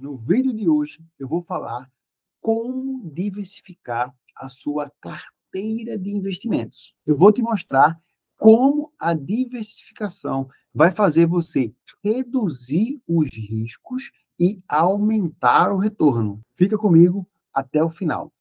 No vídeo de hoje eu vou falar como diversificar a sua carteira de investimentos. Eu vou te mostrar como a diversificação vai fazer você reduzir os riscos e aumentar o retorno. Fica comigo até o final.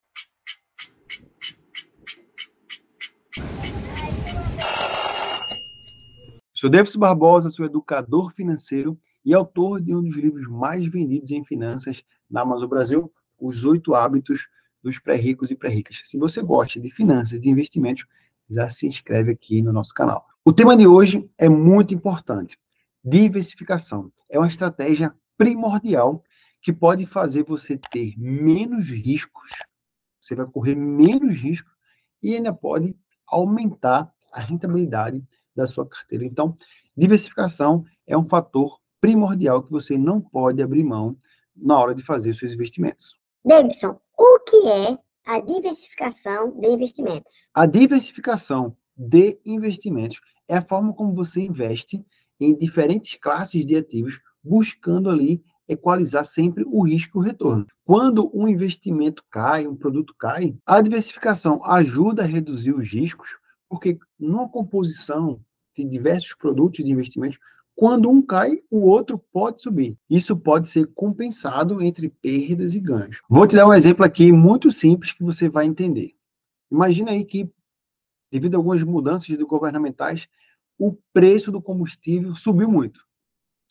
Sou Davis Barbosa, sou educador financeiro e autor de um dos livros mais vendidos em finanças na Amazon Brasil, Os Oito Hábitos dos Pré-Ricos e Pré-Ricas. Se você gosta de finanças e de investimentos, já se inscreve aqui no nosso canal. O tema de hoje é muito importante. Diversificação é uma estratégia primordial que pode fazer você ter menos riscos, você vai correr menos risco e ainda pode aumentar a rentabilidade da sua carteira. Então, diversificação é um fator primordial que você não pode abrir mão na hora de fazer os seus investimentos. Davidson, o que é a diversificação de investimentos? A diversificação de investimentos é a forma como você investe em diferentes classes de ativos, buscando ali equalizar sempre o risco e o retorno. Quando um investimento cai, um produto cai, a diversificação ajuda a reduzir os riscos, porque numa composição de diversos produtos de investimentos, quando um cai, o outro pode subir. Isso pode ser compensado entre perdas e ganhos. Vou te dar um exemplo aqui muito simples que você vai entender. Imagina aí que, devido a algumas mudanças governamentais, o preço do combustível subiu muito.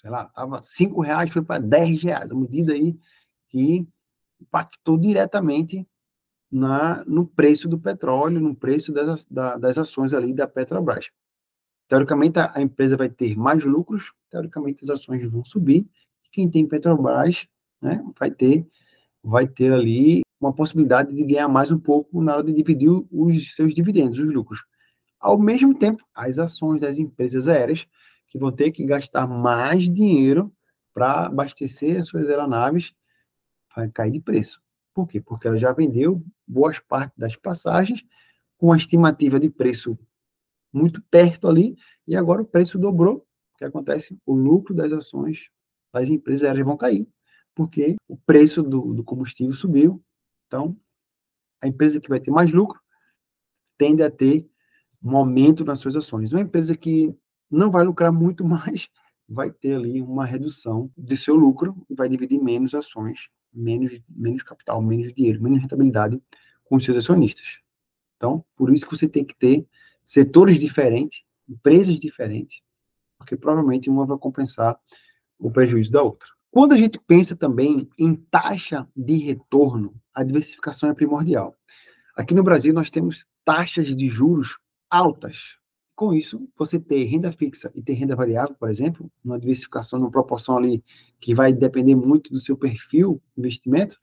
Sei lá, estava cinco reais, foi para 10 reais. Uma medida aí que impactou diretamente na, no preço do petróleo, no preço das, das ações ali da Petrobras. Teoricamente, a, empresa vai ter mais lucros, teoricamente, as ações vão subir, quem tem Petrobras né, vai, ter, vai ter ali uma possibilidade de ganhar mais um pouco na hora de dividir os seus dividendos, os lucros. Ao mesmo tempo, as ações das empresas aéreas, que vão ter que gastar mais dinheiro para abastecer as suas aeronaves, vai cair de preço. Por quê? Porque ela já vendeu boas partes das passagens com a estimativa de preço muito perto ali e agora o preço dobrou. O que acontece? O lucro das ações das empresas aéreas vão cair, porque o preço do, do combustível subiu. Então, a empresa que vai ter mais lucro tende a ter um aumento nas suas ações. Uma empresa que não vai lucrar muito mais vai ter ali uma redução de seu lucro e vai dividir menos ações menos, menos capital, menos dinheiro, menos rentabilidade com os seus acionistas. Então, por isso que você tem que ter setores diferentes, empresas diferentes, porque provavelmente uma vai compensar o prejuízo da outra. Quando a gente pensa também em taxa de retorno, a diversificação é primordial. Aqui no Brasil, nós temos taxas de juros altas, com isso, você ter renda fixa e ter renda variável, por exemplo, uma diversificação numa proporção ali que vai depender muito do seu perfil de investimento,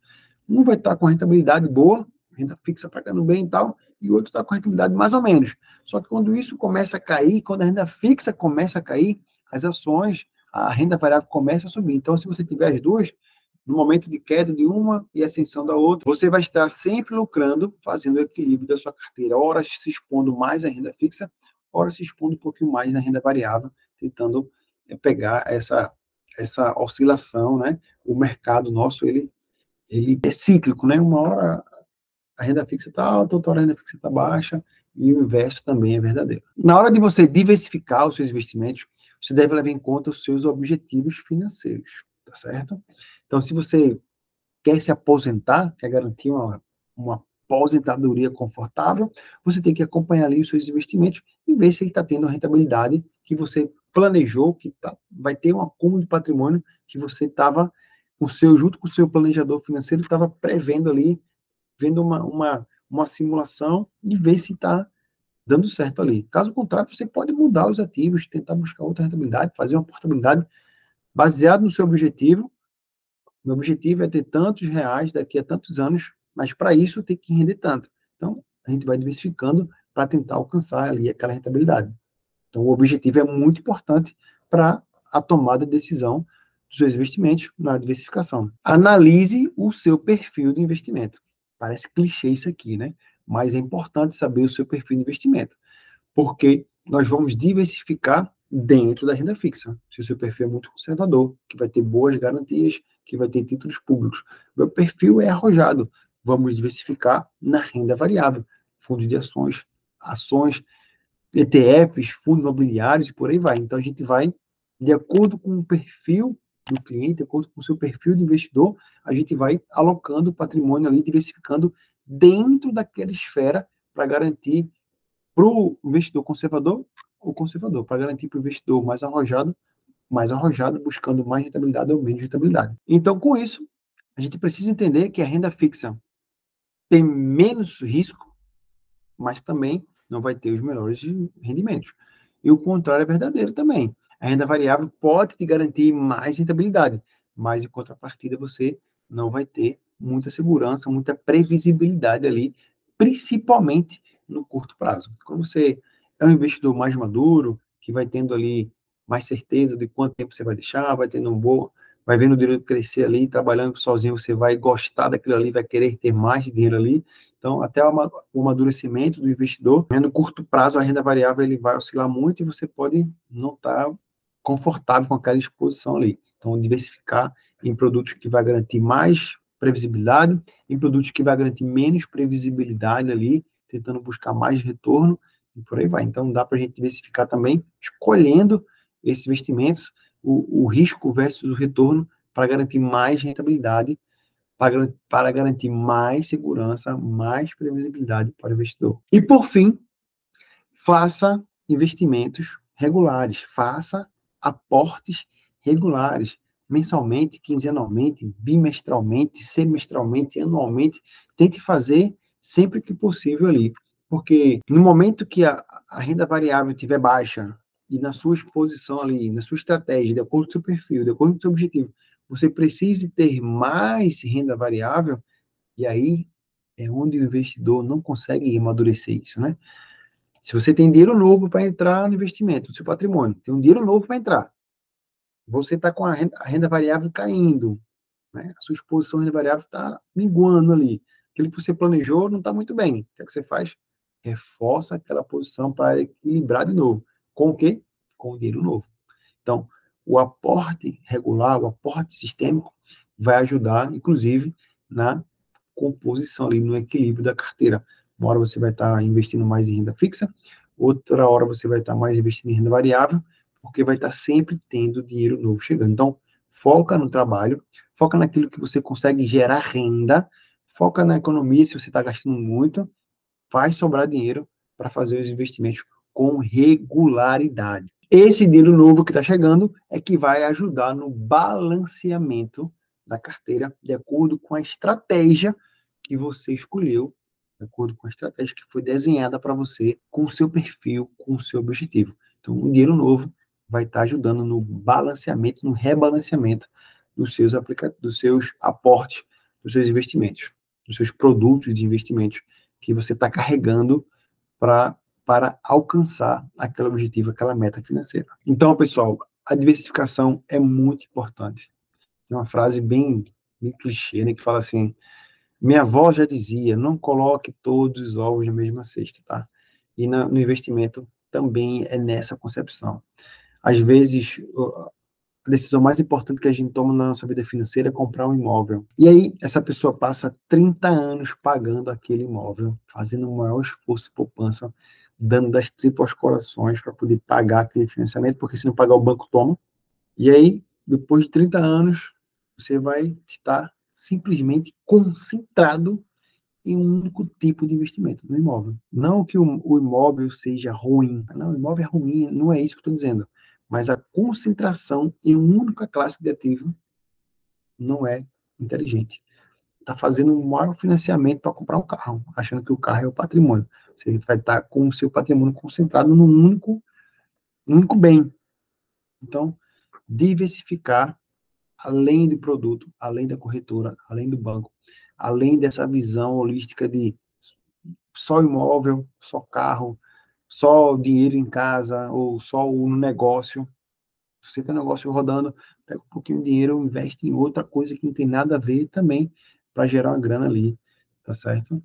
um vai estar com rentabilidade boa, renda fixa pagando bem e tal, e outro está com rentabilidade mais ou menos. Só que quando isso começa a cair, quando a renda fixa começa a cair, as ações, a renda variável começa a subir. Então, se você tiver as duas, no momento de queda de uma e ascensão da outra, você vai estar sempre lucrando, fazendo o equilíbrio da sua carteira, ora se expondo mais à renda fixa, ora se expondo um pouquinho mais na renda variável, tentando eh, pegar essa, essa oscilação, né? O mercado nosso, ele, ele é cíclico, né? Uma hora a renda fixa está alta, hora a renda fixa está baixa, e o inverso também é verdadeiro. Na hora de você diversificar os seus investimentos, você deve levar em conta os seus objetivos financeiros, tá certo? Então, se você quer se aposentar, quer garantir uma, uma aposentadoria confortável, você tem que acompanhar ali os seus investimentos e ver se ele está tendo a rentabilidade que você planejou, que tá, vai ter um acúmulo de patrimônio que você estava, seu, junto com o seu planejador financeiro, estava prevendo ali, vendo uma, uma, uma simulação e ver se está dando certo ali. Caso contrário, você pode mudar os ativos, tentar buscar outra rentabilidade, fazer uma portabilidade baseado no seu objetivo. Meu objetivo é ter tantos reais daqui a tantos anos mas para isso tem que render tanto. Então, a gente vai diversificando para tentar alcançar ali aquela rentabilidade. Então, o objetivo é muito importante para a tomada de decisão dos seus investimentos na diversificação. Analise o seu perfil de investimento. Parece clichê isso aqui, né? Mas é importante saber o seu perfil de investimento, porque nós vamos diversificar dentro da renda fixa. Se o seu perfil é muito conservador, que vai ter boas garantias, que vai ter títulos públicos. Meu perfil é arrojado. Vamos diversificar na renda variável, fundos de ações, ações, ETFs, fundos imobiliários e por aí vai. Então a gente vai, de acordo com o perfil do cliente, de acordo com o seu perfil de investidor, a gente vai alocando o patrimônio ali, diversificando dentro daquela esfera para garantir para o investidor conservador o conservador, para garantir para o investidor mais arrojado, mais arrojado, buscando mais rentabilidade ou menos rentabilidade. Então, com isso, a gente precisa entender que a renda fixa tem menos risco, mas também não vai ter os melhores rendimentos. E o contrário é verdadeiro também. A renda variável pode te garantir mais rentabilidade, mas em contrapartida você não vai ter muita segurança, muita previsibilidade ali, principalmente no curto prazo. Quando você é um investidor mais maduro, que vai tendo ali mais certeza de quanto tempo você vai deixar, vai tendo um bom, vai vendo o dinheiro crescer ali, trabalhando sozinho, você vai gostar daquilo ali, vai querer ter mais dinheiro ali. Então, até o amadurecimento do investidor, né, no curto prazo, a renda variável ele vai oscilar muito e você pode não estar confortável com aquela exposição ali. Então, diversificar em produtos que vai garantir mais previsibilidade, em produtos que vai garantir menos previsibilidade ali, tentando buscar mais retorno e por aí vai. Então, dá para a gente diversificar também, escolhendo esses investimentos, o, o risco versus o retorno, para garantir mais rentabilidade, para, para garantir mais segurança, mais previsibilidade para o investidor. E, por fim, faça investimentos regulares, faça aportes regulares, mensalmente, quinzenalmente, bimestralmente, semestralmente, anualmente. Tente fazer sempre que possível ali. Porque no momento que a, a renda variável estiver baixa e na sua exposição ali, na sua estratégia, de acordo com o seu perfil, de acordo com o seu objetivo, você precise ter mais renda variável, e aí é onde o investidor não consegue amadurecer isso, né? Se você tem dinheiro novo para entrar no investimento, no seu patrimônio, tem um dinheiro novo para entrar, você está com a renda, a renda, variável caindo, né? a sua exposição à renda variável está minguando ali. Aquilo que você planejou não está muito bem. O que, é que você faz? reforça aquela posição para equilibrar de novo. Com o quê? Com o dinheiro novo. Então, o aporte regular, o aporte sistêmico, vai ajudar, inclusive, na composição ali, no equilíbrio da carteira. Uma hora você vai estar investindo mais em renda fixa, outra hora você vai estar mais investindo em renda variável, porque vai estar sempre tendo dinheiro novo chegando. Então, foca no trabalho, foca naquilo que você consegue gerar renda, foca na economia se você está gastando muito, faz sobrar dinheiro para fazer os investimentos com regularidade. Esse dinheiro novo que está chegando é que vai ajudar no balanceamento da carteira de acordo com a estratégia que você escolheu, de acordo com a estratégia que foi desenhada para você, com o seu perfil, com o seu objetivo. Então, o dinheiro novo vai estar tá ajudando no balanceamento, no rebalanceamento dos seus, dos seus aportes, dos seus investimentos, dos seus produtos de investimentos que você está carregando pra, para alcançar aquele objetivo, aquela meta financeira. Então, pessoal, a diversificação é muito importante. Tem uma frase bem, bem clichê, né, que fala assim, minha avó já dizia, não coloque todos os ovos na mesma cesta, tá? E na, no investimento também é nessa concepção. Às vezes, a decisão mais importante que a gente toma na nossa vida financeira é comprar um imóvel. E aí, essa pessoa passa 30 anos pagando aquele imóvel, fazendo o maior esforço e poupança, dando das tripas corações para poder pagar aquele financiamento, porque se não pagar, o banco toma. E aí, depois de 30 anos, você vai estar simplesmente concentrado em um único tipo de investimento, no imóvel. Não que o, imóvel seja ruim. Não, o imóvel é ruim, não é isso que eu estou dizendo mas a concentração em uma única classe de ativo não é inteligente. Está fazendo um maior financiamento para comprar um carro, achando que o carro é o patrimônio. Você vai estar tá com o seu patrimônio concentrado num único, num único bem. Então, diversificar além do produto, além da corretora, além do banco, além dessa visão holística de só imóvel, só carro, só dinheiro em casa ou só no negócio. Se você tem um negócio rodando, pega um pouquinho de dinheiro, investe em outra coisa que não tem nada a ver também para gerar uma grana ali, tá certo?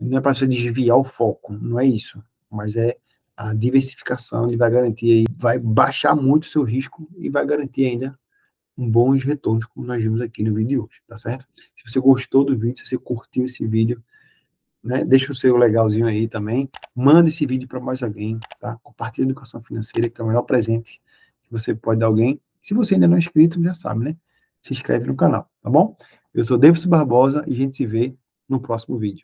Não é para você desviar o foco, não é isso, mas é a diversificação, ele vai garantir aí, vai baixar muito o seu risco e vai garantir ainda bons retornos, como nós vimos aqui no vídeo de hoje, tá certo? Se você gostou do vídeo, se você curtiu esse vídeo, né, deixa o seu legalzinho aí também, manda esse vídeo para mais alguém, tá? Compartilha a educação financeira, que é o melhor presente que você pode dar alguém. Se você ainda não é inscrito, já sabe, né? Se inscreve no canal, tá bom? Eu sou Davidson Barbosa e a gente se vê no próximo vídeo.